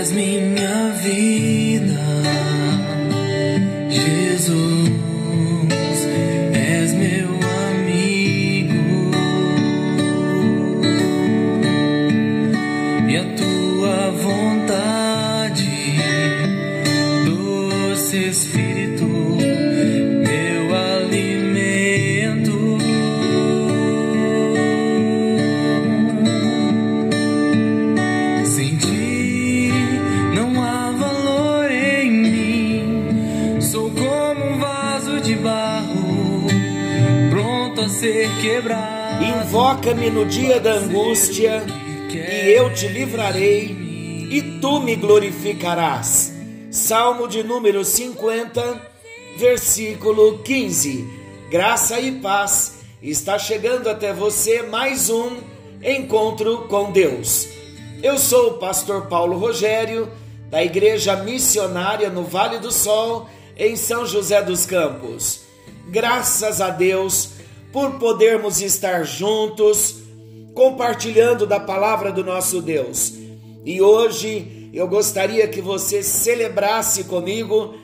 As me. Angústia, e eu te livrarei, e tu me glorificarás. Salmo de número 50, versículo 15. Graça e paz. Está chegando até você mais um encontro com Deus. Eu sou o pastor Paulo Rogério, da Igreja Missionária no Vale do Sol, em São José dos Campos. Graças a Deus por podermos estar juntos, compartilhando da palavra do nosso Deus. E hoje eu gostaria que você celebrasse comigo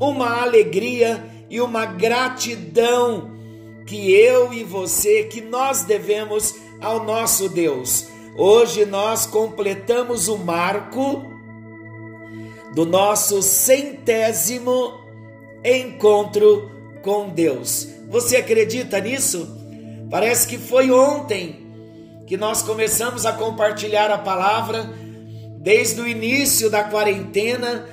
uma alegria e uma gratidão que eu e você, que nós devemos ao nosso Deus. Hoje nós completamos o marco do nosso centésimo encontro com Deus. Você acredita nisso? Parece que foi ontem que nós começamos a compartilhar a palavra desde o início da quarentena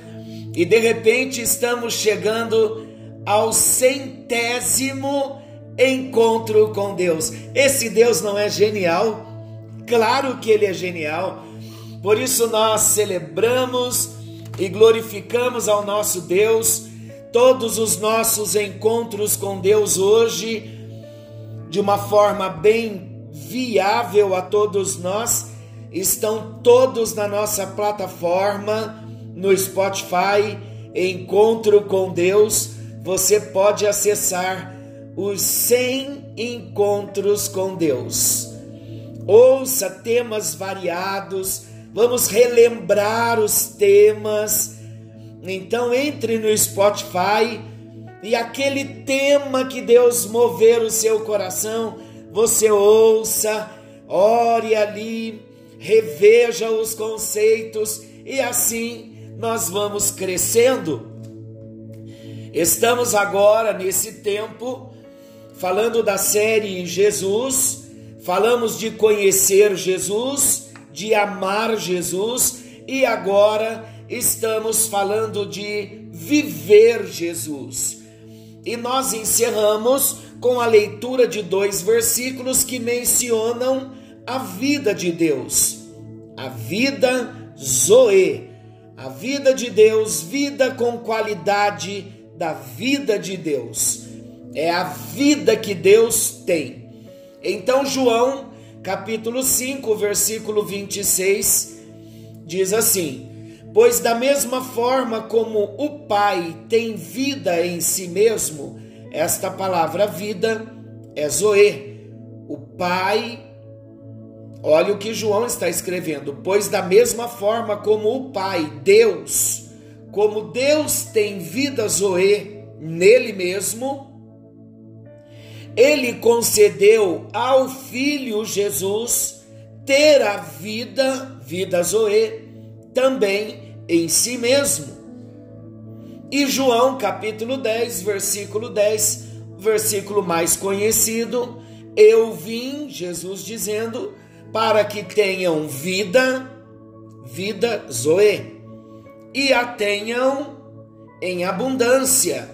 e de repente estamos chegando ao centésimo encontro com Deus. Esse Deus não é genial? Claro que ele é genial. Por isso nós celebramos e glorificamos ao nosso Deus todos os nossos encontros com Deus hoje de uma forma bem viável a todos nós. Estão todos na nossa plataforma no Spotify, Encontro com Deus. Você pode acessar os 100 encontros com Deus. Ouça temas variados, vamos relembrar os temas. Então entre no Spotify e aquele tema que Deus mover o seu coração, você ouça, ore ali, reveja os conceitos e assim nós vamos crescendo. Estamos agora nesse tempo falando da série Jesus, falamos de conhecer Jesus, de amar Jesus e agora estamos falando de viver Jesus. E nós encerramos com a leitura de dois versículos que mencionam a vida de Deus, a vida Zoe, a vida de Deus, vida com qualidade da vida de Deus. É a vida que Deus tem. Então, João, capítulo 5, versículo 26, diz assim: Pois da mesma forma como o Pai tem vida em si mesmo, esta palavra vida é Zoe. O Pai Olha o que João está escrevendo. Pois, da mesma forma como o Pai, Deus, como Deus tem vida Zoe nele mesmo, ele concedeu ao Filho Jesus ter a vida, vida Zoe, também em si mesmo. E João capítulo 10, versículo 10, versículo mais conhecido, eu vim, Jesus dizendo, para que tenham vida, vida Zoe, e a tenham em abundância.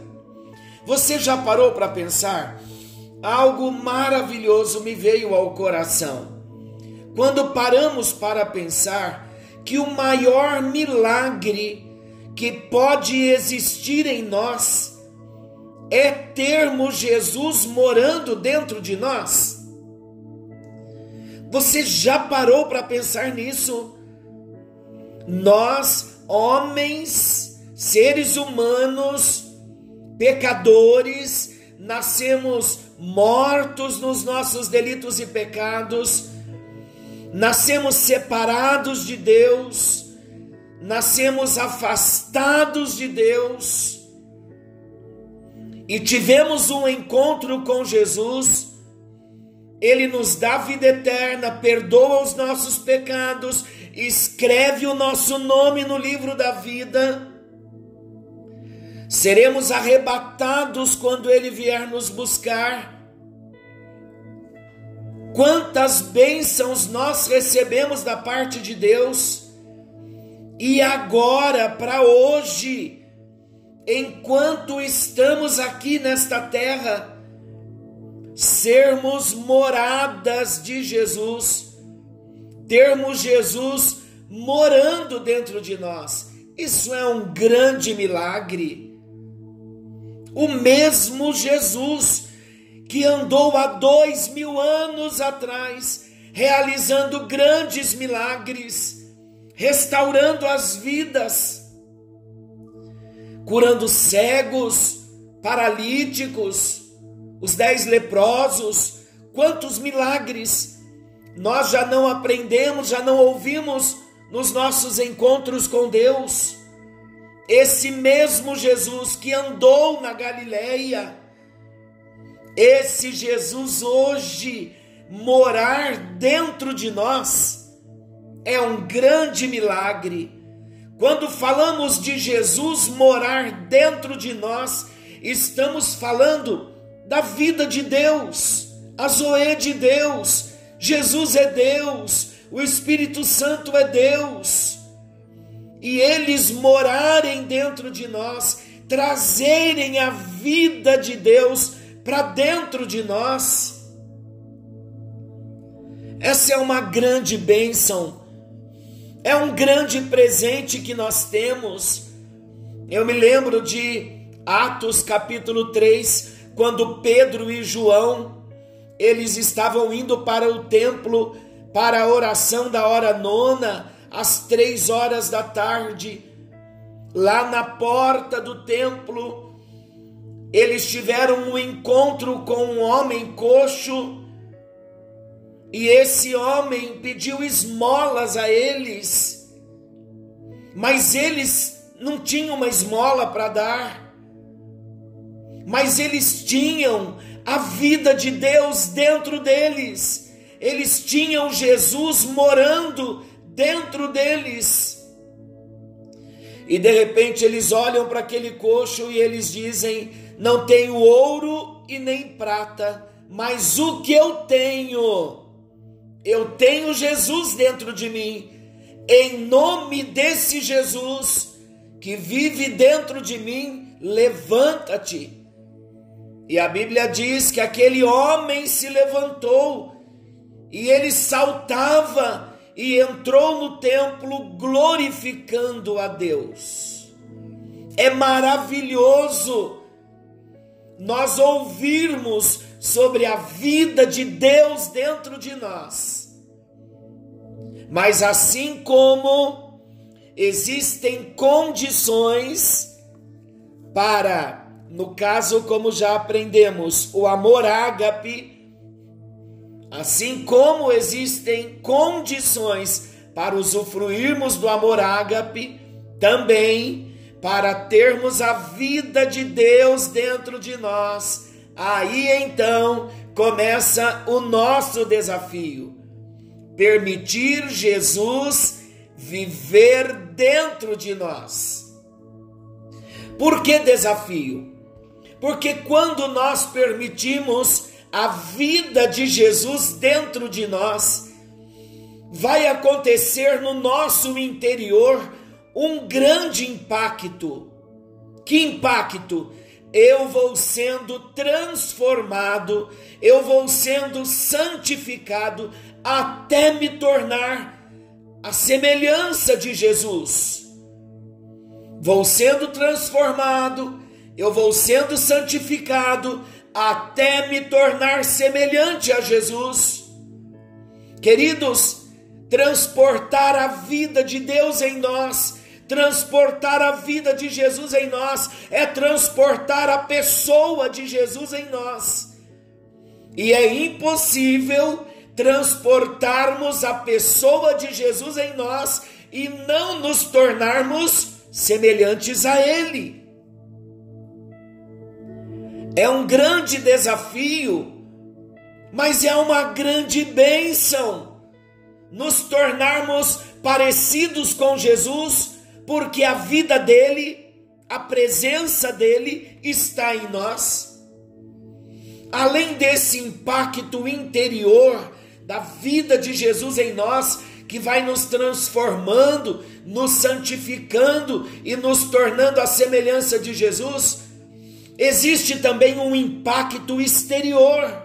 Você já parou para pensar? Algo maravilhoso me veio ao coração. Quando paramos para pensar que o maior milagre que pode existir em nós é termos Jesus morando dentro de nós. Você já parou para pensar nisso? Nós, homens, seres humanos, pecadores, nascemos mortos nos nossos delitos e pecados, nascemos separados de Deus, nascemos afastados de Deus e tivemos um encontro com Jesus, Ele nos dá vida eterna, perdoa os nossos pecados, escreve o nosso nome no livro da vida. Seremos arrebatados quando Ele vier nos buscar. Quantas bênçãos nós recebemos da parte de Deus, e agora, para hoje, enquanto estamos aqui nesta terra, sermos moradas de Jesus, termos Jesus morando dentro de nós. Isso é um grande milagre. O mesmo Jesus que andou há dois mil anos atrás, realizando grandes milagres, restaurando as vidas, curando cegos, paralíticos, os dez leprosos, quantos milagres nós já não aprendemos, já não ouvimos nos nossos encontros com Deus. Esse mesmo Jesus que andou na Galileia, esse Jesus hoje morar dentro de nós é um grande milagre quando falamos de Jesus morar dentro de nós, estamos falando da vida de Deus, a Zoe de Deus, Jesus é Deus, o Espírito Santo é Deus. E eles morarem dentro de nós, trazerem a vida de Deus para dentro de nós. Essa é uma grande bênção é um grande presente que nós temos. Eu me lembro de Atos capítulo 3, quando Pedro e João eles estavam indo para o templo para a oração da hora nona, às três horas da tarde, lá na porta do templo, eles tiveram um encontro com um homem coxo e esse homem pediu esmolas a eles, mas eles não tinham uma esmola para dar, mas eles tinham a vida de Deus dentro deles, eles tinham Jesus morando dentro deles. E de repente eles olham para aquele coxo e eles dizem: Não tenho ouro e nem prata, mas o que eu tenho eu tenho Jesus dentro de mim. Em nome desse Jesus que vive dentro de mim, levanta-te. E a Bíblia diz que aquele homem se levantou e ele saltava e entrou no templo glorificando a Deus. É maravilhoso nós ouvirmos sobre a vida de Deus dentro de nós. Mas assim como existem condições para, no caso como já aprendemos, o amor ágape, assim como existem condições para usufruirmos do amor ágape, também para termos a vida de Deus dentro de nós Aí então começa o nosso desafio: permitir Jesus viver dentro de nós. Por que desafio? Porque quando nós permitimos a vida de Jesus dentro de nós, vai acontecer no nosso interior um grande impacto. Que impacto? Eu vou sendo transformado, eu vou sendo santificado até me tornar a semelhança de Jesus. Vou sendo transformado, eu vou sendo santificado até me tornar semelhante a Jesus. Queridos, transportar a vida de Deus em nós Transportar a vida de Jesus em nós é transportar a pessoa de Jesus em nós. E é impossível transportarmos a pessoa de Jesus em nós e não nos tornarmos semelhantes a Ele. É um grande desafio, mas é uma grande bênção nos tornarmos parecidos com Jesus, porque a vida dele, a presença dele está em nós. Além desse impacto interior da vida de Jesus em nós, que vai nos transformando, nos santificando e nos tornando a semelhança de Jesus, existe também um impacto exterior.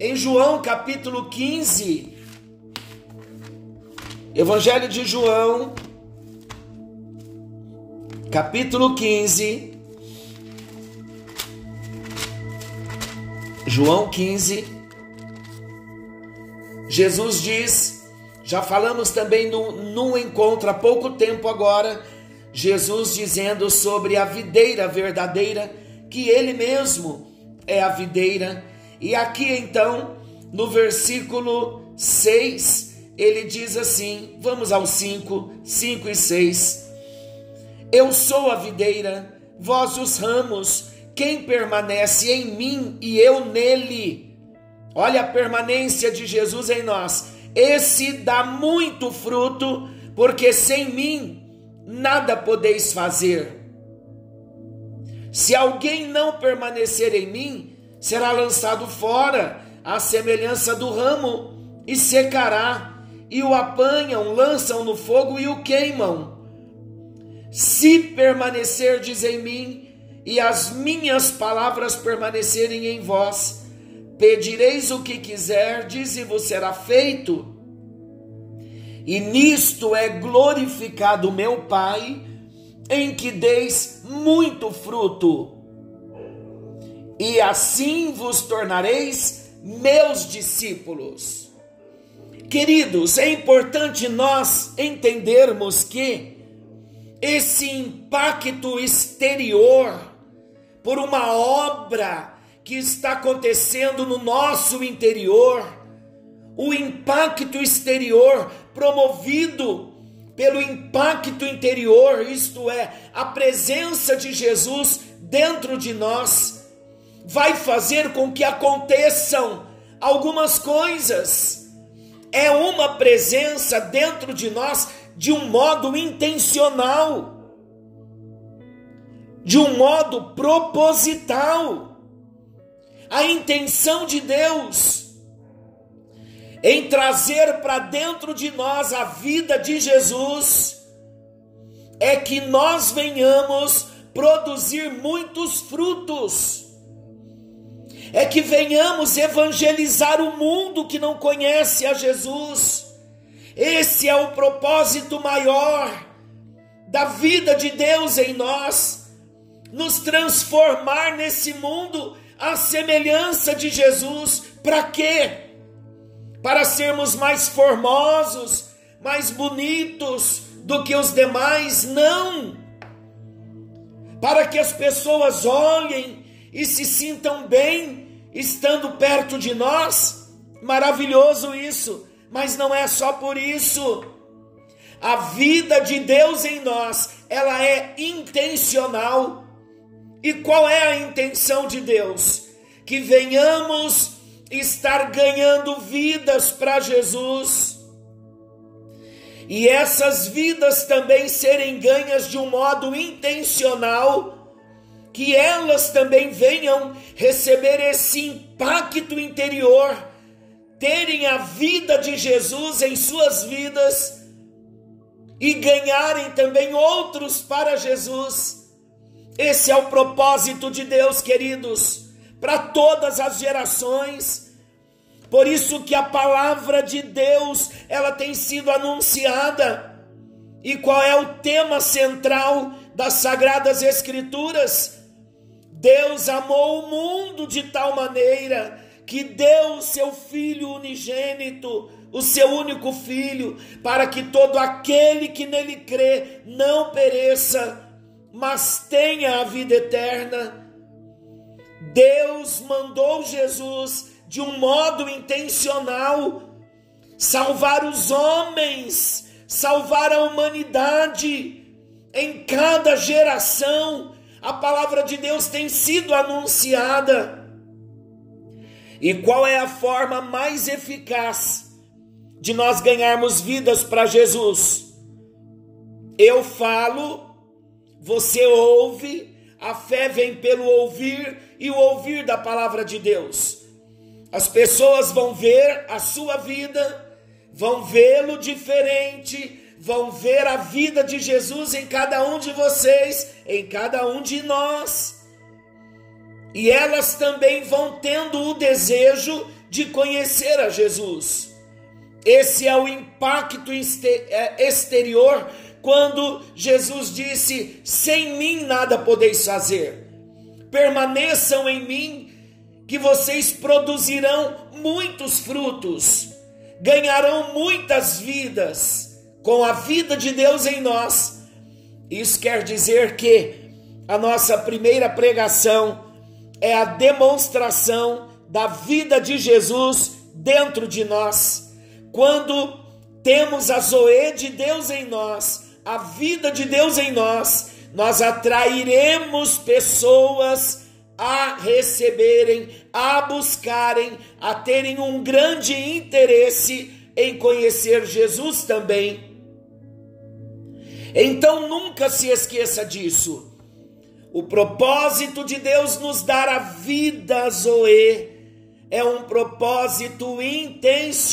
Em João capítulo 15, Evangelho de João, capítulo 15, João 15, Jesus diz, já falamos também no, num encontro há pouco tempo agora, Jesus dizendo sobre a videira verdadeira, que Ele mesmo é a videira, e aqui então, no versículo 6, ele diz assim: vamos ao 5, 5 e 6. Eu sou a videira, vós os ramos, quem permanece em mim e eu nele. Olha a permanência de Jesus em nós. Esse dá muito fruto, porque sem mim nada podeis fazer. Se alguém não permanecer em mim, será lançado fora, à semelhança do ramo, e secará e o apanham, lançam no fogo e o queimam. Se permanecerdes em mim e as minhas palavras permanecerem em vós, pedireis o que quiserdes e vos será feito. E nisto é glorificado meu Pai, em que deis muito fruto, e assim vos tornareis meus discípulos. Queridos, é importante nós entendermos que esse impacto exterior por uma obra que está acontecendo no nosso interior, o impacto exterior promovido pelo impacto interior, isto é, a presença de Jesus dentro de nós, vai fazer com que aconteçam algumas coisas. É uma presença dentro de nós de um modo intencional, de um modo proposital. A intenção de Deus em trazer para dentro de nós a vida de Jesus é que nós venhamos produzir muitos frutos é que venhamos evangelizar o mundo que não conhece a Jesus. Esse é o propósito maior da vida de Deus em nós, nos transformar nesse mundo à semelhança de Jesus. Para quê? Para sermos mais formosos, mais bonitos do que os demais? Não. Para que as pessoas olhem e se sintam bem estando perto de nós. Maravilhoso isso, mas não é só por isso. A vida de Deus em nós, ela é intencional. E qual é a intenção de Deus? Que venhamos estar ganhando vidas para Jesus. E essas vidas também serem ganhas de um modo intencional que elas também venham receber esse impacto interior, terem a vida de Jesus em suas vidas e ganharem também outros para Jesus. Esse é o propósito de Deus, queridos, para todas as gerações. Por isso que a palavra de Deus, ela tem sido anunciada. E qual é o tema central das sagradas escrituras? Deus amou o mundo de tal maneira que deu o seu Filho unigênito, o seu único Filho, para que todo aquele que nele crê não pereça, mas tenha a vida eterna. Deus mandou Jesus de um modo intencional salvar os homens salvar a humanidade. Em cada geração, a palavra de Deus tem sido anunciada. E qual é a forma mais eficaz de nós ganharmos vidas para Jesus? Eu falo, você ouve, a fé vem pelo ouvir e o ouvir da palavra de Deus. As pessoas vão ver a sua vida, vão vê-lo diferente, vão ver a vida de Jesus em cada um de vocês, em cada um de nós. E elas também vão tendo o desejo de conhecer a Jesus. Esse é o impacto é, exterior quando Jesus disse: Sem mim nada podeis fazer. Permaneçam em mim, que vocês produzirão muitos frutos, ganharão muitas vidas com a vida de Deus em nós. Isso quer dizer que a nossa primeira pregação é a demonstração da vida de Jesus dentro de nós. Quando temos a Zoe de Deus em nós, a vida de Deus em nós, nós atrairemos pessoas a receberem, a buscarem, a terem um grande interesse em conhecer Jesus também. Então nunca se esqueça disso. O propósito de Deus nos dar a vida, Zoe, é um propósito intencional.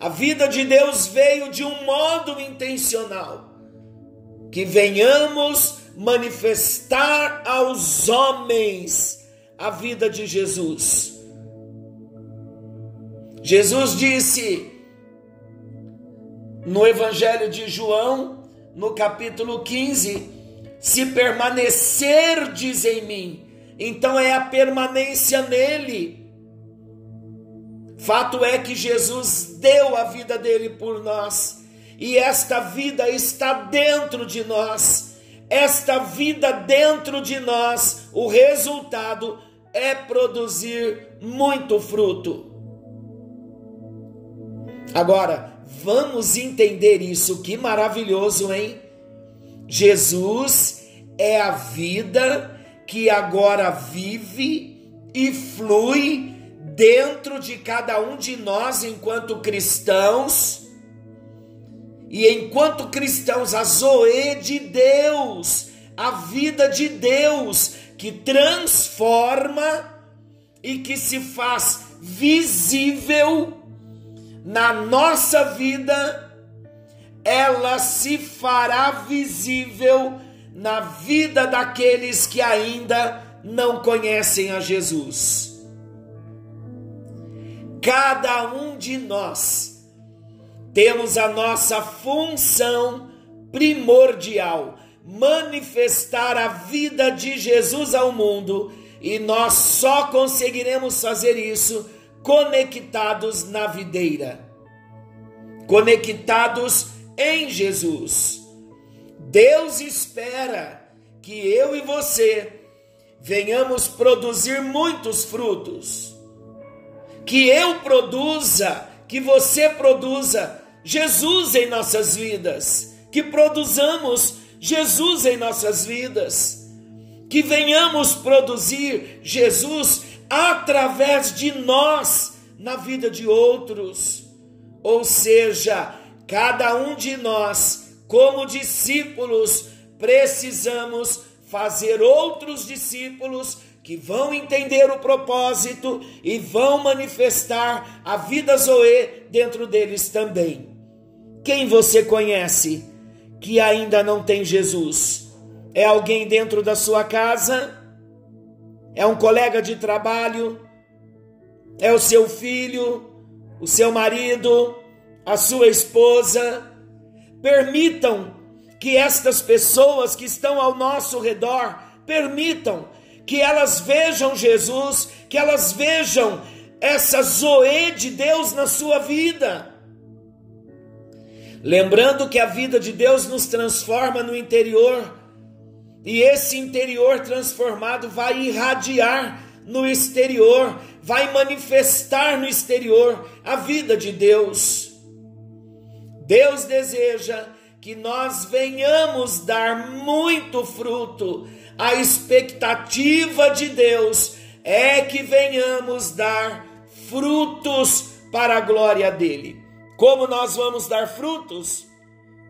A vida de Deus veio de um modo intencional. Que venhamos manifestar aos homens a vida de Jesus. Jesus disse no Evangelho de João, no capítulo 15: Se permanecerdes em mim, então é a permanência nele Fato é que Jesus deu a vida dele por nós, e esta vida está dentro de nós. Esta vida dentro de nós, o resultado é produzir muito fruto. Agora, vamos entender isso, que maravilhoso, hein? Jesus é a vida que agora vive e flui dentro de cada um de nós enquanto cristãos. E enquanto cristãos, a Zoe de Deus, a vida de Deus que transforma e que se faz visível na nossa vida, ela se fará visível na vida daqueles que ainda não conhecem a Jesus. Cada um de nós temos a nossa função primordial, manifestar a vida de Jesus ao mundo, e nós só conseguiremos fazer isso conectados na videira, conectados em Jesus. Deus espera que eu e você venhamos produzir muitos frutos que eu produza, que você produza Jesus em nossas vidas, que produzamos Jesus em nossas vidas, que venhamos produzir Jesus através de nós na vida de outros. Ou seja, cada um de nós, como discípulos, precisamos fazer outros discípulos que vão entender o propósito e vão manifestar a vida Zoe dentro deles também. Quem você conhece que ainda não tem Jesus? É alguém dentro da sua casa? É um colega de trabalho? É o seu filho? O seu marido? A sua esposa? Permitam que estas pessoas que estão ao nosso redor permitam que elas vejam Jesus, que elas vejam essa Zoe de Deus na sua vida. Lembrando que a vida de Deus nos transforma no interior, e esse interior transformado vai irradiar no exterior, vai manifestar no exterior a vida de Deus. Deus deseja que nós venhamos dar muito fruto. A expectativa de Deus é que venhamos dar frutos para a glória dele. Como nós vamos dar frutos?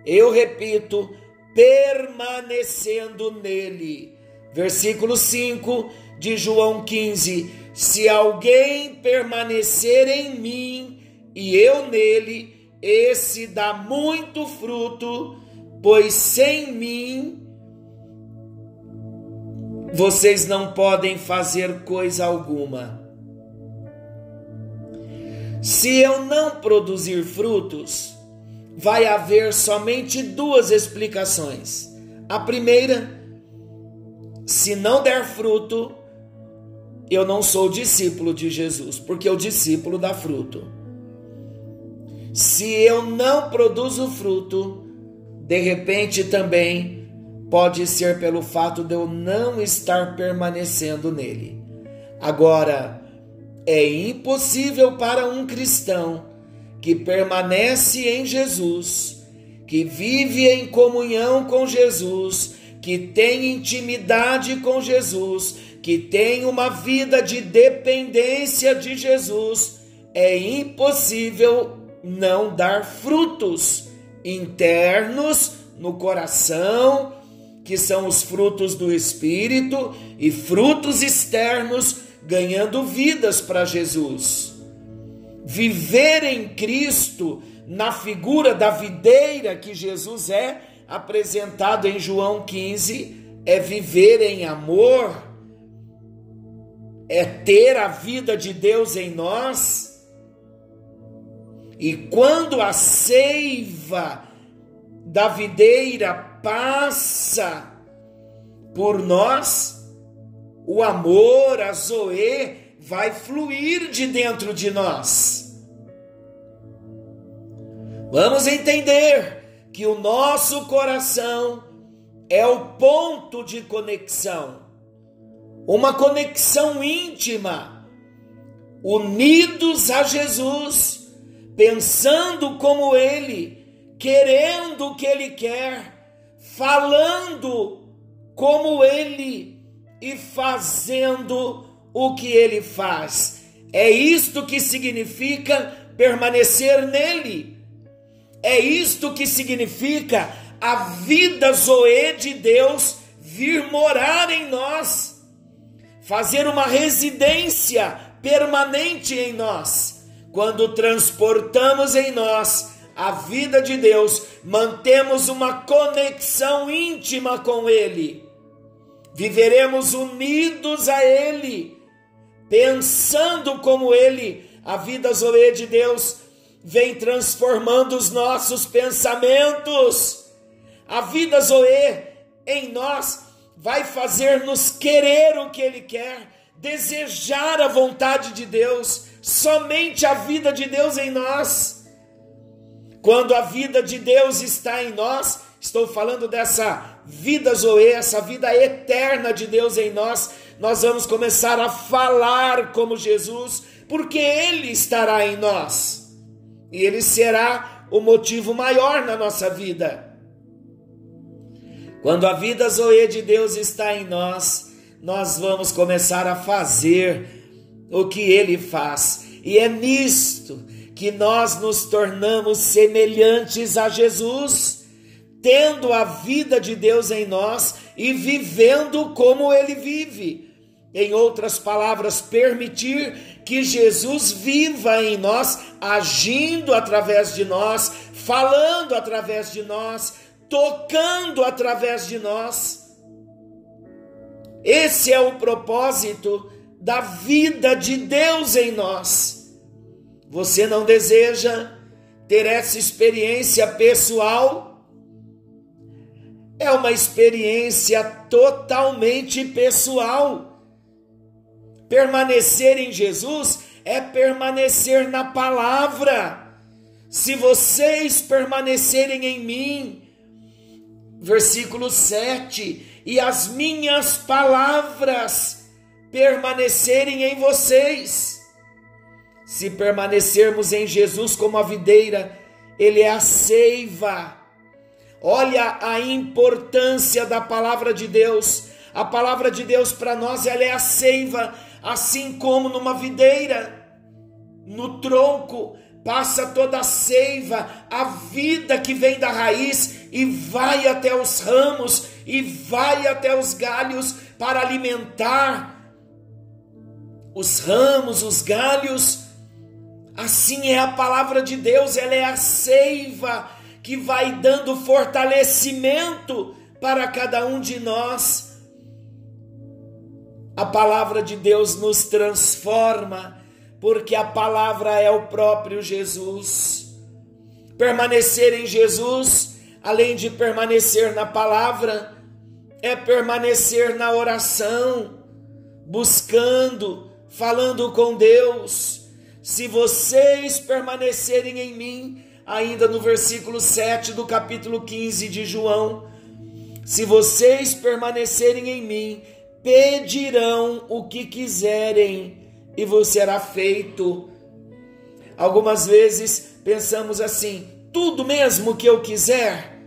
Eu repito, permanecendo nele. Versículo 5 de João 15: Se alguém permanecer em mim e eu nele, esse dá muito fruto, pois sem mim vocês não podem fazer coisa alguma. Se eu não produzir frutos, vai haver somente duas explicações. A primeira, se não der fruto, eu não sou discípulo de Jesus, porque o discípulo dá fruto. Se eu não produzo fruto, de repente também pode ser pelo fato de eu não estar permanecendo nele. Agora, é impossível para um cristão que permanece em Jesus, que vive em comunhão com Jesus, que tem intimidade com Jesus, que tem uma vida de dependência de Jesus, é impossível não dar frutos internos no coração, que são os frutos do Espírito, e frutos externos, ganhando vidas para Jesus. Viver em Cristo, na figura da videira que Jesus é, apresentado em João 15, é viver em amor, é ter a vida de Deus em nós. E quando a seiva da videira passa por nós, o amor, a Zoe, vai fluir de dentro de nós. Vamos entender que o nosso coração é o ponto de conexão, uma conexão íntima, unidos a Jesus, pensando como Ele, querendo o que Ele quer, falando como Ele e fazendo o que Ele faz. É isto que significa permanecer nele. É isto que significa a vida Zoe de Deus vir morar em nós, fazer uma residência permanente em nós. Quando transportamos em nós a vida de Deus, mantemos uma conexão íntima com Ele, viveremos unidos a Ele, pensando como Ele, a vida Zoe de Deus vem transformando os nossos pensamentos. A vida Zoe em nós vai fazer-nos querer o que Ele quer, desejar a vontade de Deus, somente a vida de Deus em nós. Quando a vida de Deus está em nós, estou falando dessa vida Zoe, essa vida eterna de Deus em nós, nós vamos começar a falar como Jesus, porque Ele estará em nós e ele será o motivo maior na nossa vida. Quando a vida Zoe de Deus está em nós, nós vamos começar a fazer o que ele faz, e é nisto que nós nos tornamos semelhantes a Jesus, tendo a vida de Deus em nós e vivendo como ele vive. Em outras palavras, permitir que Jesus viva em nós, agindo através de nós, falando através de nós, tocando através de nós. Esse é o propósito da vida de Deus em nós. Você não deseja ter essa experiência pessoal? É uma experiência totalmente pessoal Permanecer em Jesus é permanecer na palavra. Se vocês permanecerem em mim, versículo 7, e as minhas palavras permanecerem em vocês. Se permanecermos em Jesus como a videira ele é a seiva. Olha a importância da palavra de Deus. A palavra de Deus para nós ela é a seiva, assim como numa videira, no tronco passa toda a seiva, a vida que vem da raiz e vai até os ramos e vai até os galhos para alimentar os ramos, os galhos. Assim é a palavra de Deus, ela é a seiva que vai dando fortalecimento para cada um de nós. A palavra de Deus nos transforma, porque a palavra é o próprio Jesus. Permanecer em Jesus, além de permanecer na palavra, é permanecer na oração, buscando, falando com Deus. Se vocês permanecerem em mim, ainda no versículo 7 do capítulo 15 de João: Se vocês permanecerem em mim, pedirão o que quiserem e vos será feito. Algumas vezes pensamos assim: tudo mesmo que eu quiser,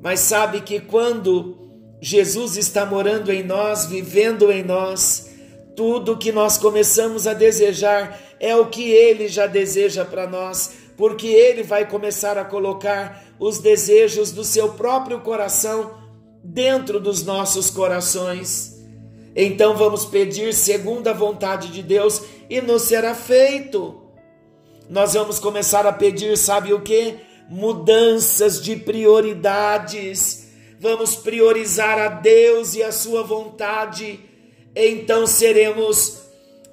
mas sabe que quando Jesus está morando em nós, vivendo em nós, tudo que nós começamos a desejar é o que ele já deseja para nós porque ele vai começar a colocar os desejos do seu próprio coração dentro dos nossos corações. Então vamos pedir segundo a vontade de Deus e nos será feito. Nós vamos começar a pedir, sabe o que? Mudanças de prioridades. Vamos priorizar a Deus e a sua vontade. Então seremos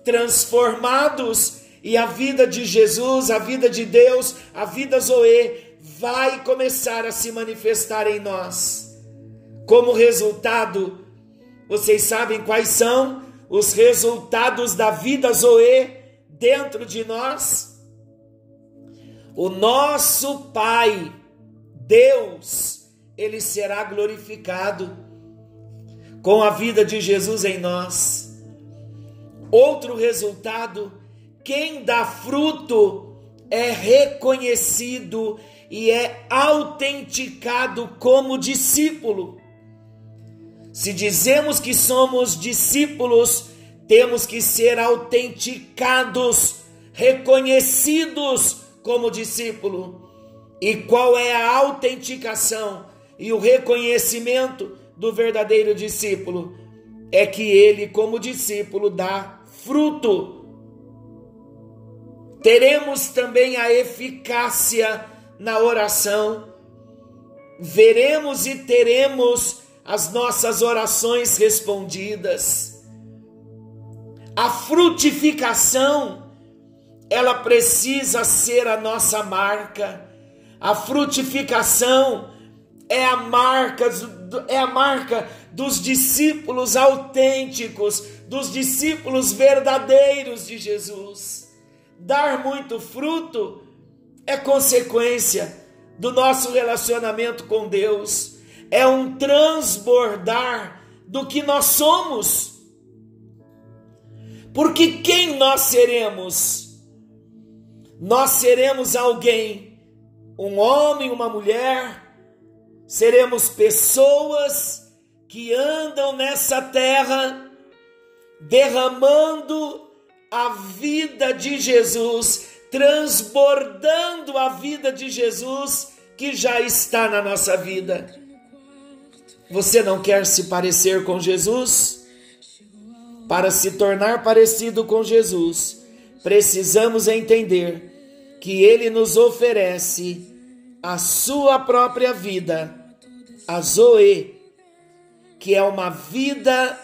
transformados e a vida de Jesus, a vida de Deus, a vida Zoe vai começar a se manifestar em nós. Como resultado, vocês sabem quais são os resultados da vida Zoe dentro de nós? O nosso Pai, Deus, ele será glorificado com a vida de Jesus em nós. Outro resultado quem dá fruto é reconhecido e é autenticado como discípulo. Se dizemos que somos discípulos, temos que ser autenticados, reconhecidos como discípulo. E qual é a autenticação e o reconhecimento do verdadeiro discípulo? É que ele, como discípulo, dá fruto teremos também a eficácia na oração, veremos e teremos as nossas orações respondidas. A frutificação, ela precisa ser a nossa marca. A frutificação é a marca é a marca dos discípulos autênticos, dos discípulos verdadeiros de Jesus dar muito fruto é consequência do nosso relacionamento com Deus, é um transbordar do que nós somos. Porque quem nós seremos? Nós seremos alguém, um homem, uma mulher, seremos pessoas que andam nessa terra derramando a vida de Jesus, transbordando a vida de Jesus que já está na nossa vida. Você não quer se parecer com Jesus? Para se tornar parecido com Jesus, precisamos entender que ele nos oferece a sua própria vida, a Zoe, que é uma vida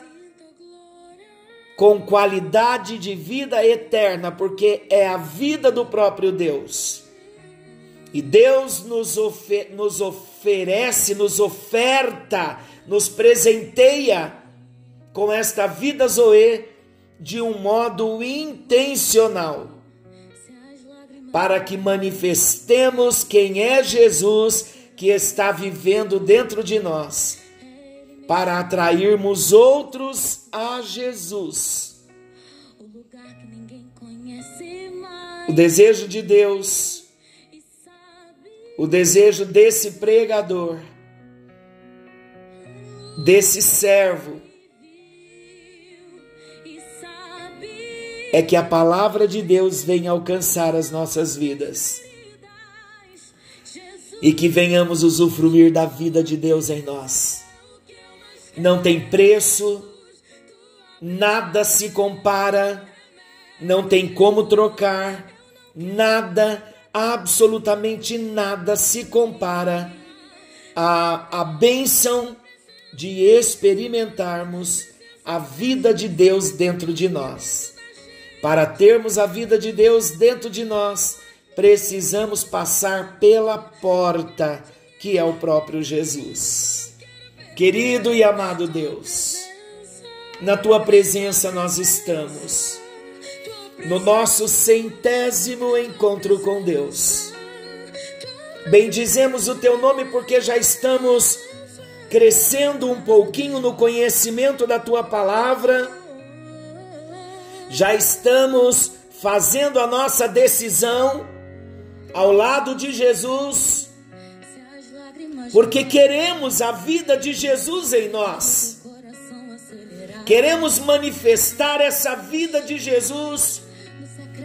com qualidade de vida eterna, porque é a vida do próprio Deus. E Deus nos, nos oferece, nos oferta, nos presenteia com esta vida Zoe de um modo intencional, para que manifestemos quem é Jesus que está vivendo dentro de nós para atrairmos outros a Jesus. O desejo de Deus O desejo desse pregador, desse servo, é que a palavra de Deus venha alcançar as nossas vidas e que venhamos usufruir da vida de Deus em nós. Não tem preço, nada se compara, não tem como trocar, nada, absolutamente nada se compara à, à bênção de experimentarmos a vida de Deus dentro de nós. Para termos a vida de Deus dentro de nós, precisamos passar pela porta que é o próprio Jesus. Querido e amado Deus, na tua presença nós estamos, no nosso centésimo encontro com Deus. Bendizemos o teu nome porque já estamos crescendo um pouquinho no conhecimento da tua palavra, já estamos fazendo a nossa decisão ao lado de Jesus, porque queremos a vida de Jesus em nós. Queremos manifestar essa vida de Jesus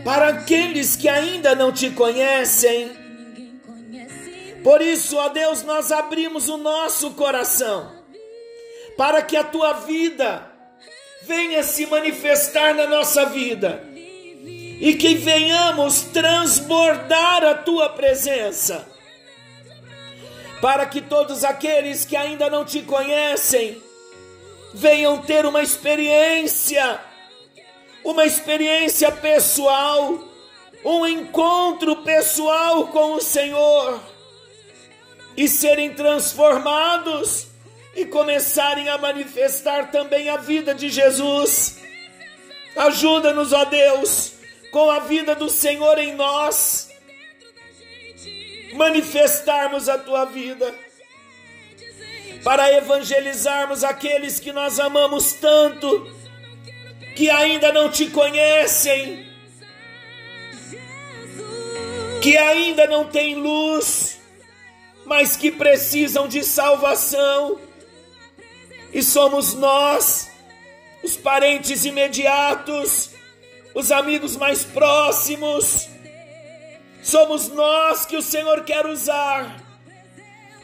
para aqueles que ainda não te conhecem. Por isso, ó Deus, nós abrimos o nosso coração para que a tua vida venha se manifestar na nossa vida. E que venhamos transbordar a tua presença, para que todos aqueles que ainda não te conhecem venham ter uma experiência, uma experiência pessoal, um encontro pessoal com o Senhor e serem transformados e começarem a manifestar também a vida de Jesus. Ajuda-nos, ó Deus com a vida do Senhor em nós, manifestarmos a tua vida, para evangelizarmos aqueles que nós amamos tanto, que ainda não te conhecem, que ainda não têm luz, mas que precisam de salvação, e somos nós, os parentes imediatos, os amigos mais próximos. Somos nós que o Senhor quer usar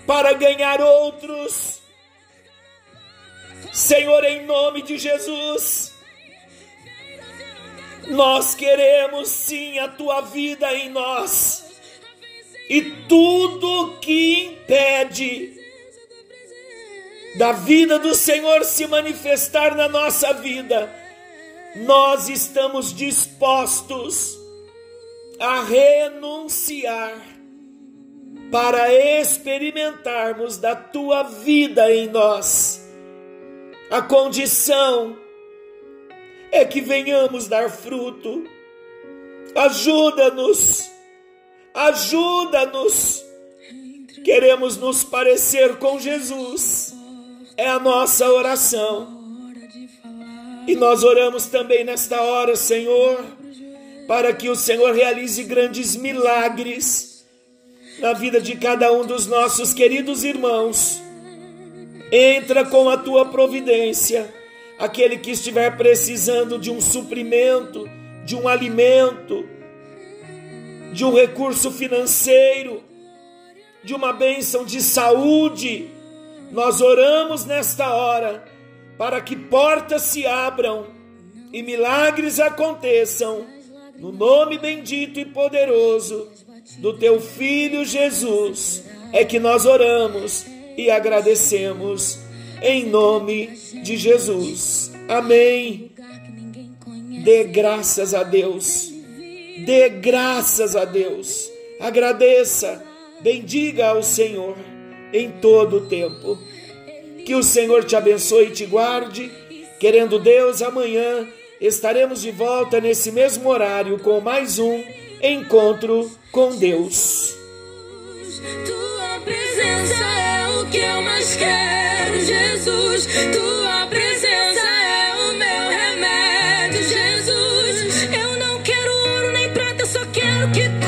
para ganhar outros. Senhor, em nome de Jesus, nós queremos sim a tua vida em nós. E tudo que impede da vida do Senhor se manifestar na nossa vida, nós estamos dispostos a renunciar para experimentarmos da tua vida em nós. A condição é que venhamos dar fruto. Ajuda-nos, ajuda-nos. Queremos nos parecer com Jesus. É a nossa oração. E nós oramos também nesta hora, Senhor, para que o Senhor realize grandes milagres na vida de cada um dos nossos queridos irmãos. Entra com a tua providência, aquele que estiver precisando de um suprimento, de um alimento, de um recurso financeiro, de uma bênção de saúde. Nós oramos nesta hora para que portas se abram e milagres aconteçam, no nome bendito e poderoso do teu Filho Jesus, é que nós oramos e agradecemos, em nome de Jesus. Amém. Dê graças a Deus, dê graças a Deus, agradeça, bendiga ao Senhor em todo o tempo. Que o Senhor te abençoe e te guarde. Querendo Deus, amanhã estaremos de volta nesse mesmo horário com mais um encontro com Deus. Tua presença é o que eu mais quero, Jesus. Tua presença é o meu remédio, Jesus. Eu não quero ouro nem prata, eu só quero que